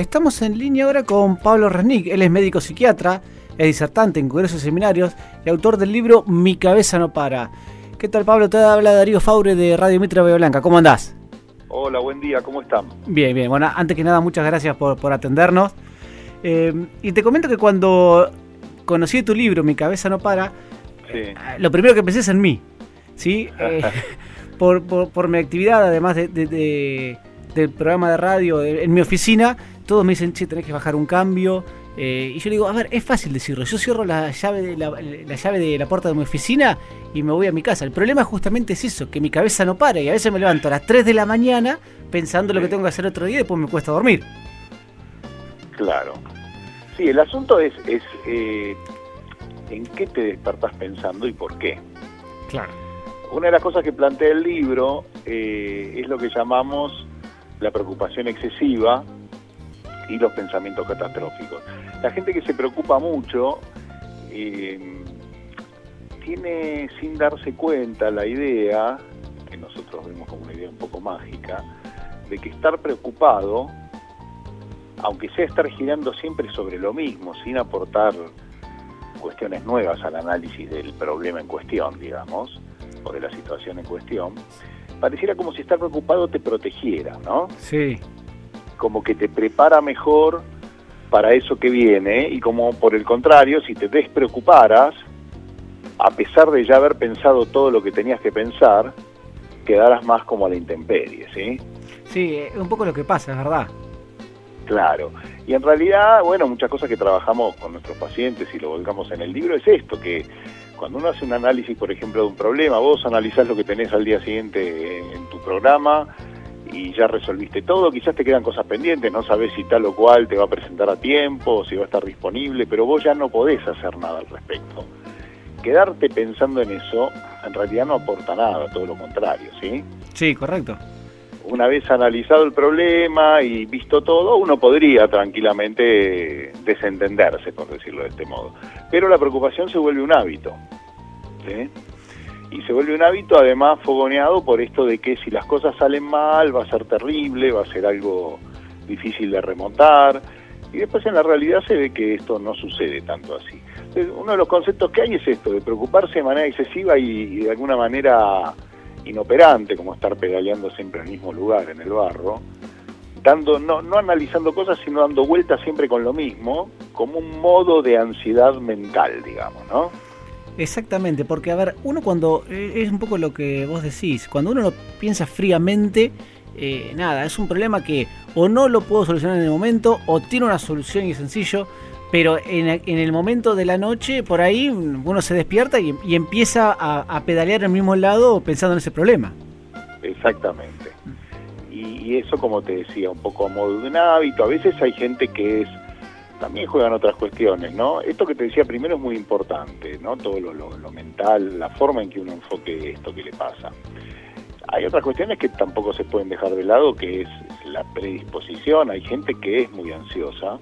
Estamos en línea ahora con Pablo Resnick. Él es médico psiquiatra, es disertante en congresos y seminarios y autor del libro Mi cabeza no para. ¿Qué tal, Pablo? Te habla Darío Faure de Radio Mitra Blanca. ¿Cómo andás? Hola, buen día, ¿cómo están? Bien, bien. Bueno, antes que nada, muchas gracias por, por atendernos. Eh, y te comento que cuando conocí tu libro, Mi cabeza no para, eh, lo primero que pensé es en mí. ¿sí? Eh, por, por, mi actividad, además de, del programa de radio en mi oficina, todos me dicen, che, tenés que bajar un cambio. Eh, y yo digo, a ver, es fácil decirlo. Yo cierro la llave, de la, llave de la puerta de mi oficina y me voy a mi casa. El problema justamente es eso, que mi cabeza no para y a veces me levanto a las 3 de la mañana pensando lo que tengo que hacer otro día y después me cuesta dormir. Claro. Sí, el asunto es, es eh, en qué te despertás pensando y por qué. Claro. Una de las cosas que plantea el libro eh, es lo que llamamos la preocupación excesiva y los pensamientos catastróficos. La gente que se preocupa mucho eh, tiene sin darse cuenta la idea, que nosotros vemos como una idea un poco mágica, de que estar preocupado, aunque sea estar girando siempre sobre lo mismo, sin aportar cuestiones nuevas al análisis del problema en cuestión, digamos, o de la situación en cuestión, pareciera como si estar preocupado te protegiera, ¿no? Sí. Como que te prepara mejor para eso que viene y como por el contrario, si te despreocuparas, a pesar de ya haber pensado todo lo que tenías que pensar, quedarás más como a la intemperie, ¿sí? Sí, es un poco lo que pasa, es verdad. Claro. Y en realidad, bueno, muchas cosas que trabajamos con nuestros pacientes y lo volcamos en el libro es esto, que cuando uno hace un análisis, por ejemplo, de un problema, vos analizás lo que tenés al día siguiente en, tu programa y ya resolviste todo, quizás te quedan cosas pendientes, no sabes si tal o cual te va a presentar a tiempo, si va a estar disponible, pero vos ya no podés hacer nada al respecto. Quedarte pensando en eso en realidad no aporta nada, todo lo contrario, ¿sí? Sí, correcto. Una vez analizado el problema y visto todo, uno podría tranquilamente desentenderse, por decirlo de este modo. Pero la preocupación se vuelve un hábito. Y se vuelve un hábito además fogoneado por esto de que si las cosas salen mal va a ser terrible, va a ser algo difícil de remontar. Y después en la realidad se ve que esto no sucede tanto así. uno de los conceptos que hay es esto, de preocuparse de manera excesiva y, de alguna manera inoperante, como estar pedaleando siempre el mismo lugar, en el barro, dando, no, no analizando cosas, sino dando vueltas siempre con lo mismo, como un modo de ansiedad mental, digamos, ¿no? Exactamente, porque a ver, uno cuando, eh, es un poco lo que vos decís, cuando uno lo piensa fríamente, eh, nada, es un problema que o no lo puedo solucionar en el momento, o tiene una solución y es sencillo, pero en, el momento de la noche, por ahí uno se despierta y, empieza a, pedalear al mismo lado pensando en ese problema. Exactamente. Y, y, eso, como te decía, un poco a modo de un hábito. A veces hay gente que es también juegan otras cuestiones, ¿no? Esto que te decía primero es muy importante, ¿no? Todo lo, mental, la forma en que uno enfoque esto que le pasa. Hay otras cuestiones que tampoco se pueden dejar de lado, que es la predisposición. Hay gente que es muy ansiosa,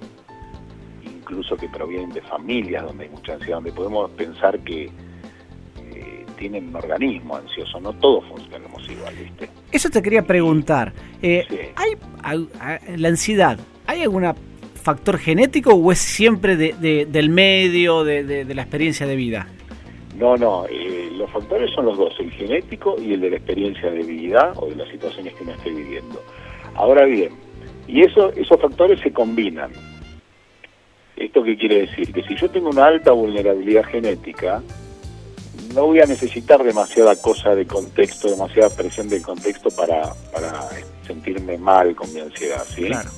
incluso que provienen de familias donde hay mucha ansiedad, donde podemos pensar que eh, tienen un organismo ansioso, no todos funcionamos igual, ¿viste? Eso te quería preguntar. Eh, ¿Hay la ansiedad? ¿Hay alguna factor genético o es siempre de, del medio, de, la experiencia de vida? No, no, eh, los factores son los dos, el genético y el de la experiencia de vida o de las situaciones que uno esté viviendo. Ahora bien, y eso, esos factores se combinan. ¿Esto qué quiere decir? Que si yo tengo una alta vulnerabilidad genética, no voy a necesitar demasiada cosa de contexto, demasiada presión del contexto para, para sentirme mal con mi ansiedad, ¿sí? Claro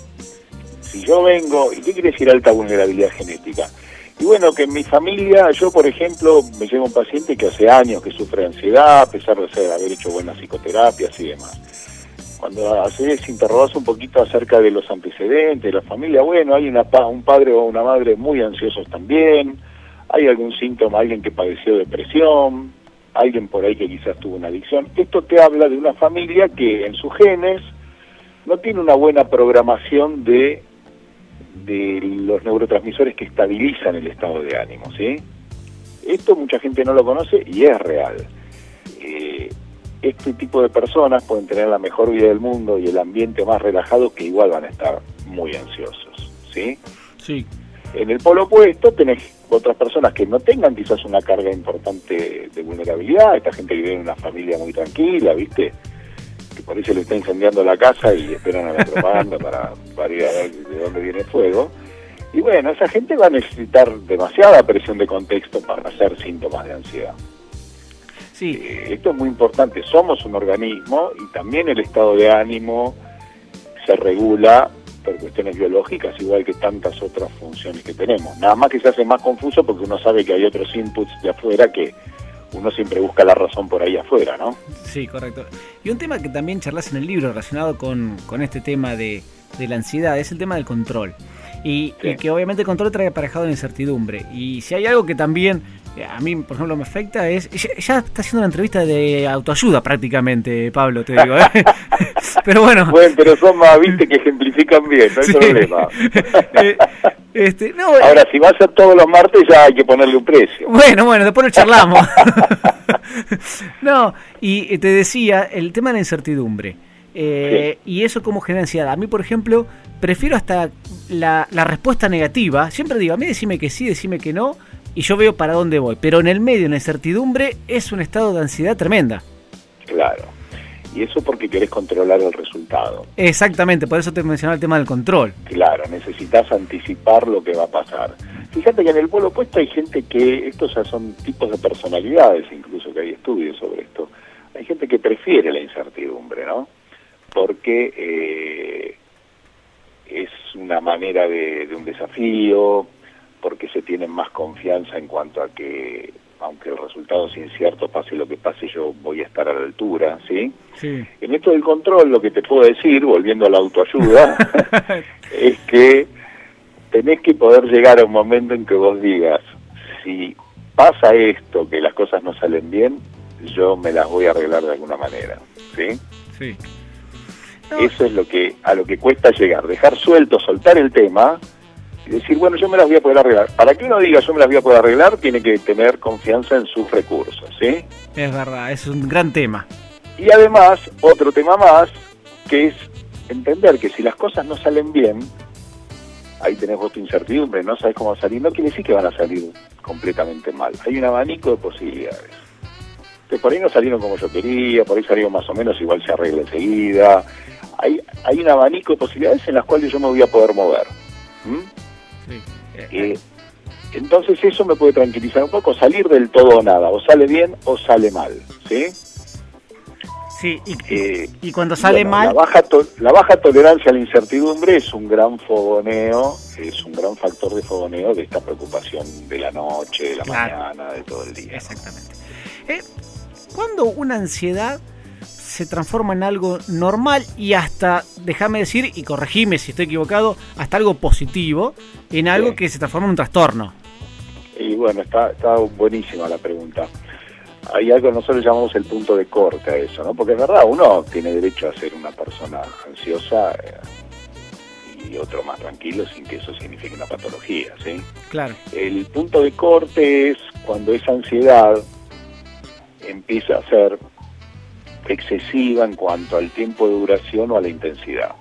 si yo vengo, ¿y qué quiere decir alta vulnerabilidad genética? Y bueno, que en mi familia, yo por ejemplo, me llevo un paciente que hace años que sufre ansiedad, a pesar de haber hecho buenas psicoterapias y demás. Cuando haces, interrogas un poquito acerca de los antecedentes de la familia, bueno, hay una, un padre o una madre muy ansiosos también, hay algún síntoma, alguien que padeció depresión, alguien por ahí que quizás tuvo una adicción. Esto te habla de una familia que en sus genes no tiene una buena programación de de los neurotransmisores que estabilizan el estado de ánimo, ¿sí? Esto mucha gente no lo conoce y es real. Eh, este tipo de personas pueden tener la mejor vida del mundo y el ambiente más relajado que igual van a estar muy ansiosos, ¿sí? Sí. En el polo opuesto tenés otras personas que no tengan quizás una carga importante de vulnerabilidad, esta gente vive en una familia muy tranquila, ¿viste? Eso le está incendiando la casa y esperan a la propaganda para, para ir a ver de dónde viene el fuego. Y bueno, esa gente va a necesitar demasiada presión de contexto para hacer síntomas de ansiedad. Sí. Eh, esto es muy importante, somos un organismo y también el estado de ánimo se regula por cuestiones biológicas, igual que tantas otras funciones que tenemos. Nada más que se hace más confuso porque uno sabe que hay otros inputs de afuera que uno siempre busca la razón por ahí afuera, ¿no? Sí, correcto. Y un tema que también charlas en el libro relacionado con, con este tema de, de la ansiedad es el tema del control. Y, que obviamente el control trae aparejado la incertidumbre. Y si hay algo que también eh, a mí, por ejemplo, me afecta es. Ya, está haciendo una entrevista de autoayuda prácticamente, Pablo, te digo. ¿eh? pero bueno. Bueno, pero son más, viste, que ejemplifican bien, no hay problema. Eh, este, no, Ahora, si va a ser todos los martes, ya hay que ponerle un precio. Bueno, bueno, después lo charlamos. no, y te decía, el tema de la incertidumbre. Y eso como genera ansiedad. A mí, por ejemplo, prefiero hasta la, la respuesta negativa. Siempre digo, a mí decime que sí, decime que no y yo veo para dónde voy. Pero en el medio, en la incertidumbre, es un estado de ansiedad tremenda. Claro. Y eso porque querés controlar el resultado. Exactamente, por eso te mencionaba el tema del control. Claro, necesitas anticipar lo que va a pasar. Fíjate que en el pueblo opuesto hay gente que, estos son tipos de personalidades incluso, que hay estudios sobre esto. Hay gente que prefiere la incertidumbre, ¿no? Porque eh, es una manera de, de un desafío, porque se tienen más confianza en cuanto a que, aunque el resultado sea incierto, pase lo que pase, yo voy a estar a la altura, ¿sí? sí. En esto del control, lo que te puedo decir, volviendo a la autoayuda, es que tenés que poder llegar a un momento en que vos digas, si pasa esto, que las cosas no salen bien, yo me las voy a arreglar de alguna manera, ¿sí? Sí. Eso es lo que a lo que cuesta llegar, dejar suelto, soltar el tema decir, bueno, yo me las voy a poder arreglar. Para que uno diga yo me las voy a poder arreglar, tiene que tener confianza en sus recursos, ¿sí? Es verdad, es un gran tema. Y además, otro tema más, que es entender que si las cosas no salen bien, ahí tenés vos tu incertidumbre, no sabes cómo salir, no quiere decir que van a salir completamente mal. Hay un abanico de posibilidades. Que por ahí no salieron como yo quería, por ahí salieron más o menos, igual se arregla enseguida. Hay, hay un abanico de posibilidades en las cuales yo me voy a poder mover. Eh, entonces eso me puede tranquilizar un poco, salir del todo o nada, o sale bien o sale mal, ¿sí? Sí, y, eh, cuando sale mal... La baja, la baja tolerancia a la incertidumbre es un gran fogoneo, es un gran factor de fogoneo de esta preocupación de la noche, de la mañana, de todo el día. Exactamente. Eh, cuando una ansiedad se transforma en algo normal y hasta, déjame decir, y corregime si estoy equivocado, hasta algo positivo, en algo que se transforma en un trastorno. Y bueno, está, está buenísima la pregunta. Hay algo que nosotros llamamos el punto de corte a eso, ¿no? Porque es verdad, uno tiene derecho a ser una persona ansiosa eh, y otro más tranquilo sin que eso signifique una patología, ¿sí? Claro. El punto de corte es cuando esa ansiedad empieza a ser excesiva en cuanto al tiempo de duración o a la intensidad.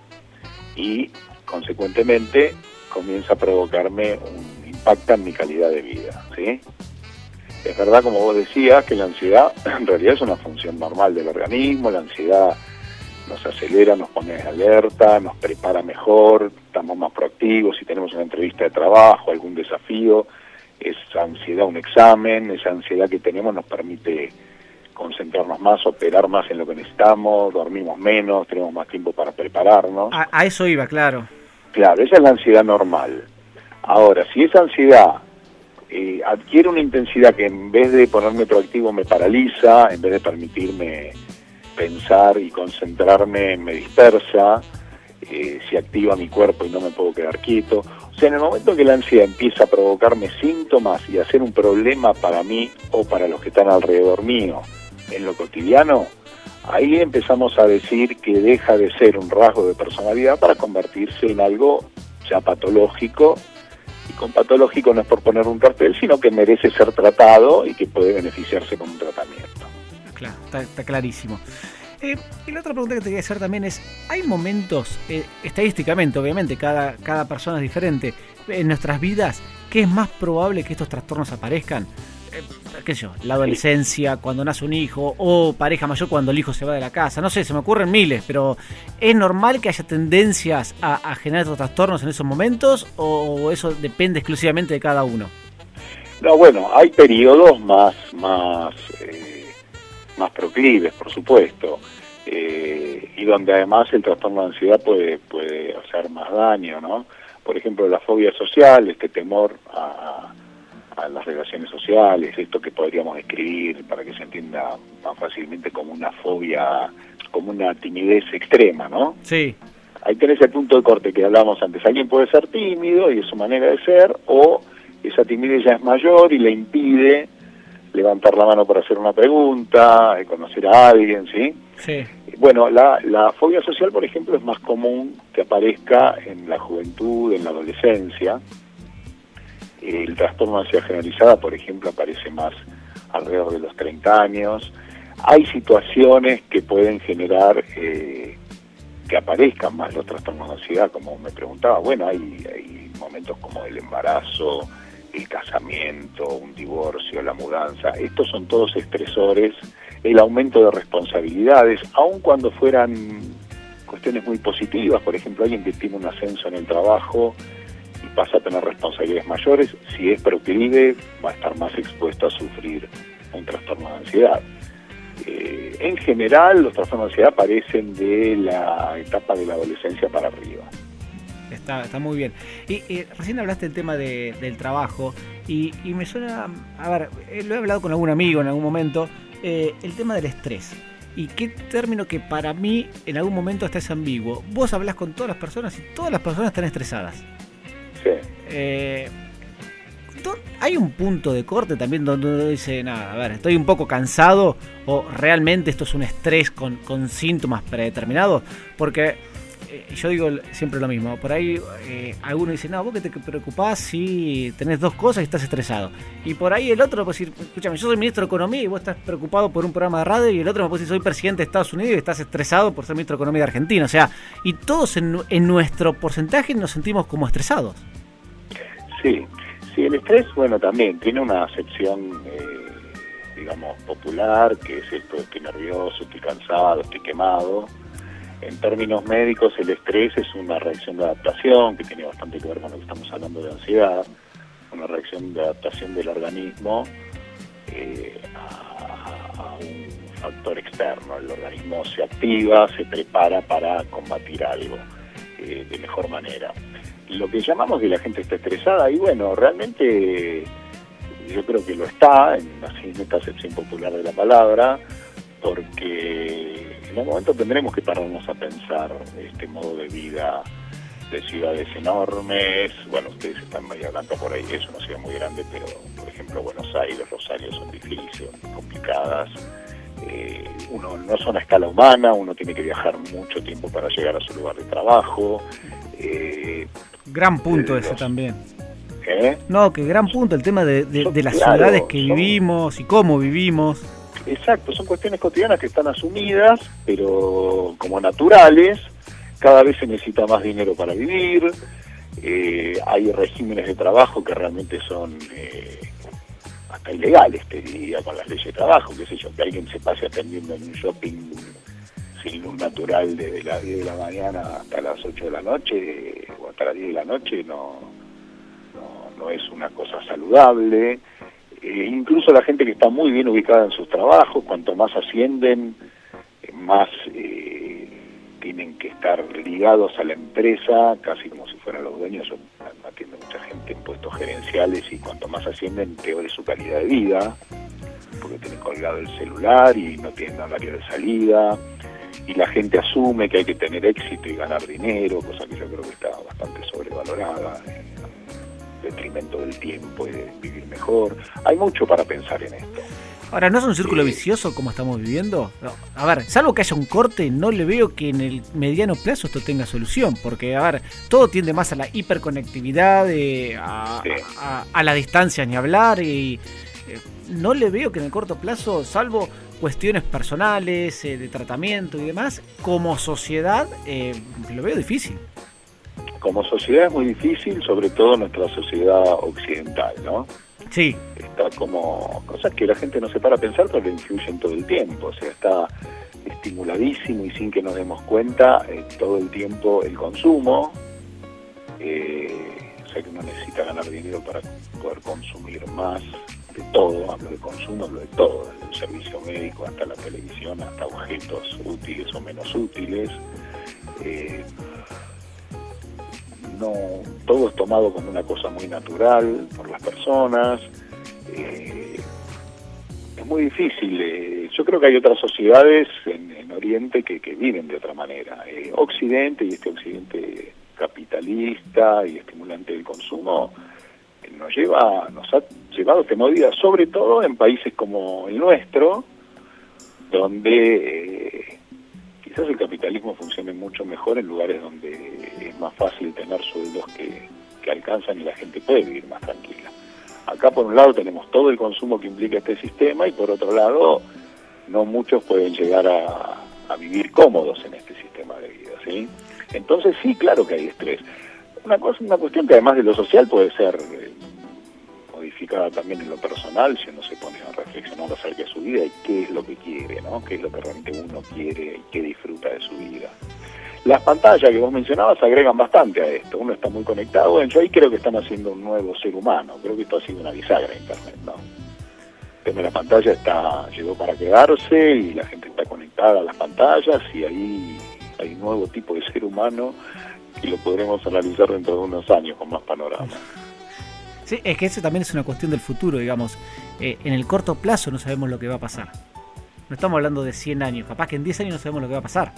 Y, consecuentemente, comienza a provocarme un impacto en mi calidad de vida. ¿sí? Es verdad, como vos decías, que la ansiedad en realidad es una función normal del organismo, la ansiedad nos acelera, nos pone alerta, nos prepara mejor, estamos más proactivos, si tenemos una entrevista de trabajo, algún desafío, esa ansiedad, un examen, esa ansiedad que tenemos nos permite concentrarnos más, operar más en lo que necesitamos, dormimos menos, tenemos más tiempo para prepararnos. A, eso iba, claro. Claro, esa es la ansiedad normal. Ahora, si esa ansiedad eh, adquiere una intensidad que en vez de ponerme proactivo me paraliza, en vez de permitirme pensar y concentrarme me dispersa, eh, se activa mi cuerpo y no me puedo quedar quieto. O sea, en el momento que la ansiedad empieza a provocarme síntomas y a ser un problema para mí o para los que están alrededor mío, en lo cotidiano, ahí empezamos a decir que deja de ser un rasgo de personalidad para convertirse en algo ya patológico. Y con patológico no es por poner un cartel, sino que merece ser tratado y que puede beneficiarse con un tratamiento. Claro, está, clarísimo. Eh, y la otra pregunta que te quería hacer también es, ¿hay momentos, eh, estadísticamente obviamente, cada, cada persona es diferente, en nuestras vidas, que es más probable que estos trastornos aparezcan? Eh, qué sé yo, la adolescencia, cuando nace un hijo, o pareja mayor cuando el hijo se va de la casa, no sé, se me ocurren miles, pero ¿es normal que haya tendencias a, generar estos trastornos en esos momentos o eso depende exclusivamente de cada uno? No, bueno, hay periodos más, más, eh, más proclives, por supuesto, eh, y donde además el trastorno de ansiedad puede, puede hacer más daño, ¿no? Por ejemplo, la fobia social, este temor a a las relaciones sociales, esto que podríamos escribir para que se entienda más fácilmente como una fobia, como una timidez extrema, ¿no? Sí. Ahí tenés el punto de corte que hablamos antes. Alguien puede ser tímido y es su manera de ser, o esa timidez ya es mayor y le impide levantar la mano para hacer una pregunta, conocer a alguien, ¿sí? Sí. Bueno, la, la fobia social, por ejemplo, es más común que aparezca en la juventud, en la adolescencia, el trastorno de ansiedad generalizada, por ejemplo, aparece más alrededor de los 30 años. Hay situaciones que pueden generar eh, que aparezcan más los trastornos de ansiedad, como me preguntaba. Bueno, hay, hay momentos como el embarazo, el casamiento, un divorcio, la mudanza. Estos son todos estresores. El aumento de responsabilidades, aun cuando fueran cuestiones muy positivas, por ejemplo, alguien que tiene un ascenso en el trabajo, pasa a tener responsabilidades mayores, si es proclive va a estar más expuesto a sufrir un trastorno de ansiedad. Eh, en general, los trastornos de ansiedad aparecen de la etapa de la adolescencia para arriba. Está, está muy bien. Y, recién hablaste del tema del trabajo y, me suena, a ver, eh, lo he hablado con algún amigo en algún momento, eh, el tema del estrés. Y qué término que para mí en algún momento está es ambiguo. Vos hablas con todas las personas y todas las personas están estresadas. Eh, hay un punto de corte también donde uno dice, nada, a ver, estoy un poco cansado o realmente esto es un estrés con, síntomas predeterminados, porque yo digo siempre lo mismo, por ahí eh, alguno dice, no, vos que te preocupás si tenés dos cosas y estás estresado. Y por ahí el otro puede decir, escúchame, yo soy ministro de Economía y vos estás preocupado por un programa de radio y el otro me puede decir, soy presidente de Estados Unidos y estás estresado por ser ministro de Economía de Argentina. O sea, y todos en, en nuestro porcentaje nos sentimos como estresados. Sí, sí, el estrés, bueno, también tiene una acepción, eh, digamos, popular, que es esto, estoy nervioso, estoy cansado, estoy quemado. En términos médicos, el estrés es una reacción de adaptación que tiene bastante que ver con lo que estamos hablando de ansiedad, una reacción de adaptación del organismo eh, a, un factor externo. El organismo se activa, se prepara para combatir algo eh, de mejor manera lo que llamamos que la gente está estresada, y bueno, realmente yo creo que lo está, en, en esta acepción popular de la palabra, porque en un momento tendremos que pararnos a pensar este modo de vida de ciudades enormes, bueno, ustedes están medio hablando por ahí, es una ciudad muy grande, pero por ejemplo Buenos Aires, Rosario son difíciles, complicadas, eh, uno no son a escala humana, uno tiene que viajar mucho tiempo para llegar a su lugar de trabajo, eh, gran punto ese también. ¿Eh? No, que gran punto el tema de, las ciudades que vivimos y cómo vivimos. Exacto, son cuestiones cotidianas que están asumidas, pero como naturales, cada vez se necesita más dinero para vivir, eh, hay regímenes de trabajo que realmente son eh, hasta ilegales, te diría, con las leyes de trabajo, qué sé yo, que alguien se pase atendiendo en un shopping sin luz natural desde las 10 de la mañana hasta las 8 de la noche o hasta las 10 de la noche no, no, es una cosa saludable. Eh, incluso la gente que está muy bien ubicada en sus trabajos, cuanto más ascienden, más eh, tienen que estar ligados a la empresa, casi como si fueran los dueños. Yo atiendo mucha gente en puestos gerenciales y cuanto más ascienden, peor es su calidad de vida, porque tienen colgado el celular y no tienen horario de salida y la gente asume que hay que tener éxito y ganar dinero, cosa que yo creo que está bastante sobrevalorada, detrimento del tiempo y de vivir mejor. Hay mucho para pensar en esto. Ahora, ¿no es un círculo vicioso como estamos viviendo? A ver, salvo que haya un corte, no le veo que en el mediano plazo esto tenga solución, porque, a ver, todo tiende más a la hiperconectividad, eh, a, a, la distancia ni hablar, y eh, no le veo que en el corto plazo, salvo cuestiones personales, de tratamiento y demás, como sociedad lo veo difícil. Como sociedad es muy difícil, sobre todo nuestra sociedad occidental, ¿no? Sí. Está como cosas que la gente no se para a pensar, pero le influyen todo el tiempo. O sea, está estimuladísimo y sin que nos demos cuenta eh, todo el tiempo el consumo. Eh, o sea que uno necesita ganar dinero para poder consumir más de todo, hablo de consumo, hablo de todo, desde un servicio médico hasta la televisión, hasta objetos útiles o menos útiles. Eh, no, todo es tomado como una cosa muy natural por las personas. Eh, es muy difícil. Eh, yo creo que hay otras sociedades en, Oriente que, viven de otra manera. Eh, Occidente y este Occidente capitalista y estimulante del consumo nos lleva, nos ha llevado a este movida, sobre todo en países como el nuestro, donde quizás el capitalismo funcione mucho mejor en lugares donde es más fácil tener sueldos que, alcanzan y la gente puede vivir más tranquila. Acá por un lado tenemos todo el consumo que implica este sistema y por otro lado no muchos pueden llegar a, vivir cómodos en este sistema de vida, ¿sí? Entonces sí, claro que hay estrés. Una cosa, una cuestión que además de lo social puede ser eh, también en lo personal, si uno se pone a reflexionar acerca de su vida y qué es lo que quiere, ¿no? qué es lo que realmente uno quiere y qué disfruta de su vida. Las pantallas que vos mencionabas agregan bastante a esto, uno está muy conectado, bueno, yo ahí creo que están haciendo un nuevo ser humano, creo que esto ha sido una bisagra Internet, ¿no? la pantalla está, llegó para quedarse y la gente está conectada a las pantallas y ahí hay un nuevo tipo de ser humano y lo podremos analizar dentro de unos años con más panorama. Sí, es que eso también es una cuestión del futuro, digamos. Eh, en el corto plazo no sabemos lo que va a pasar. No estamos hablando de 100 años, capaz que en 10 años no sabemos lo que va a pasar.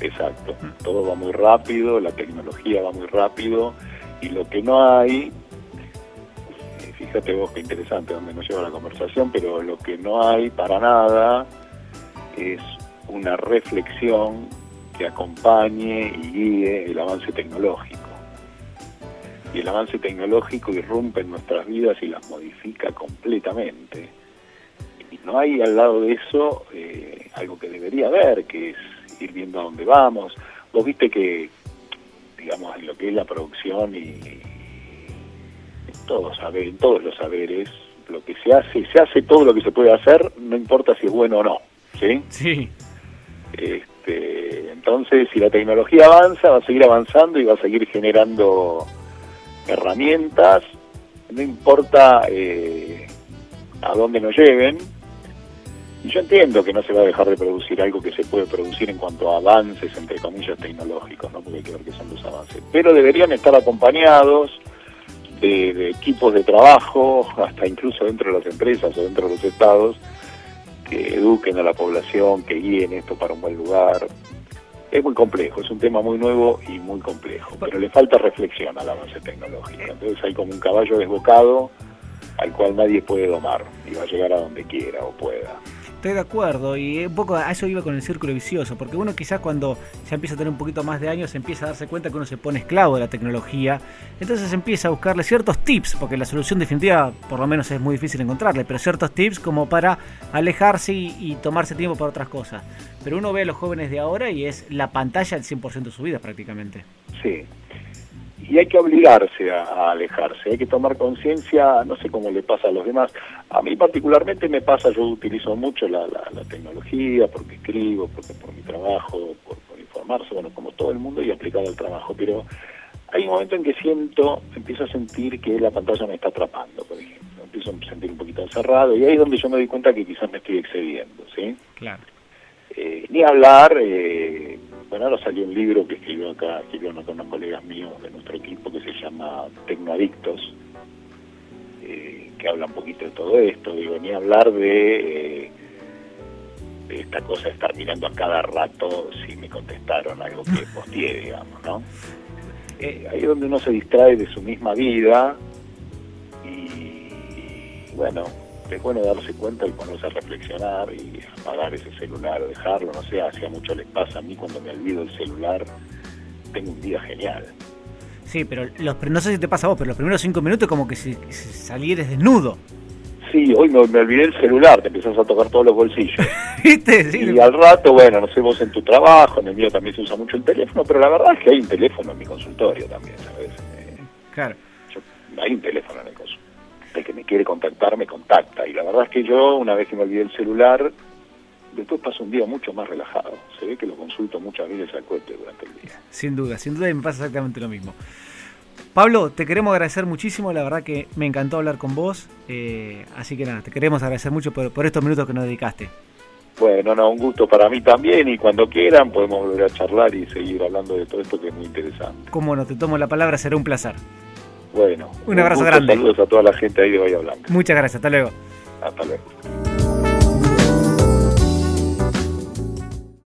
Exacto, mm. todo va muy rápido, la tecnología va muy rápido y lo que no hay, fíjate vos qué interesante donde nos lleva la conversación, pero lo que no hay para nada es una reflexión que acompañe y guíe el avance tecnológico y el avance tecnológico irrumpe en nuestras vidas y las modifica completamente. Y no hay al lado de eso eh, algo que debería haber, que es ir viendo a dónde vamos. Vos viste que, digamos, en lo que es la producción y, en, todos, en todos los saberes, lo que se hace, se hace todo lo que se puede hacer, no importa si es bueno o no. ¿Sí? Sí. Este, entonces, si la tecnología avanza, va a seguir avanzando y va a seguir generando herramientas, no importa eh, a dónde nos lleven. Y yo entiendo que no se va a dejar de producir algo que se puede producir en cuanto a avances, entre comillas, tecnológicos, ¿no? porque hay que ver qué son los avances. Pero deberían estar acompañados de, de equipos de trabajo, hasta incluso dentro de las empresas o dentro de los estados, que eduquen a la población, que guíen esto para un buen lugar, es muy complejo, es un tema muy nuevo y muy complejo, pero le falta reflexión al avance tecnológico. Entonces hay como un caballo desbocado al cual nadie puede domar y va a llegar a donde quiera o pueda. Estoy de acuerdo y un poco a eso iba con el círculo vicioso, porque uno quizás cuando ya empieza a tener un poquito más de años empieza a darse cuenta que uno se pone esclavo de la tecnología, entonces empieza a buscarle ciertos tips, porque la solución definitiva por lo menos es muy difícil encontrarle, pero ciertos tips como para alejarse y, tomarse tiempo para otras cosas. Pero uno ve a los jóvenes de ahora y es la pantalla el 100% de su vida prácticamente. Sí, y hay que obligarse a, alejarse, hay que tomar conciencia, no sé cómo le pasa a los demás, a mí particularmente me pasa, yo utilizo mucho la, tecnología porque escribo, porque por mi trabajo, por, informarse, bueno, como todo el mundo y aplicado al trabajo, pero hay un momento en que siento, empiezo a sentir que la pantalla me está atrapando, por ejemplo, empiezo a sentir un poquito encerrado y ahí es donde yo me doy cuenta que quizás me estoy excediendo, ¿sí? Claro. Eh, ni hablar, eh, bueno, ahora salió un libro que escribió acá, escribió uno con unos colegas míos de nuestro equipo que se llama Tecnoadictos, eh, que habla un poquito de todo esto, digo, ni hablar de, esta cosa de estar mirando a cada rato si me contestaron algo que posteé, digamos, ¿no? Eh, ahí es donde uno se distrae de su misma vida y bueno, es bueno darse cuenta y ponerse a reflexionar y apagar ese celular o dejarlo, no sé, hacía mucho les pasa a mí cuando me olvido el celular, tengo un día genial. Sí, pero los, no sé si te pasa a vos, pero los primeros cinco minutos como que si, salieres desnudo. sí, hoy me, olvidé el celular, te empezás a tocar todos los bolsillos. ¿Viste? y al rato, bueno, no sé vos en tu trabajo, en el mío también se usa mucho el teléfono, pero la verdad es que hay un teléfono en mi consultorio también, ¿sabes? Eh, claro. hay un teléfono en el consultorio. Quiere contactar, me contacta. Y la verdad es que yo, una vez que me olvidé el celular, después paso un día mucho más relajado. Se ve que lo consulto muchas veces al cohete durante el día. Sin duda, sin duda me pasa exactamente lo mismo. Pablo, te queremos agradecer muchísimo, la verdad que me encantó hablar con vos, eh, así que nada, te queremos agradecer mucho por, estos minutos que nos dedicaste. Bueno, no, un gusto para mí también y cuando quieran podemos volver a charlar y seguir hablando de todo esto que es muy interesante. Cómo no, te tomo la palabra, será un placer. Bueno, un abrazo grande. Saludos a toda la gente ahí de Bahía Blanca. Muchas gracias, hasta luego. Hasta luego.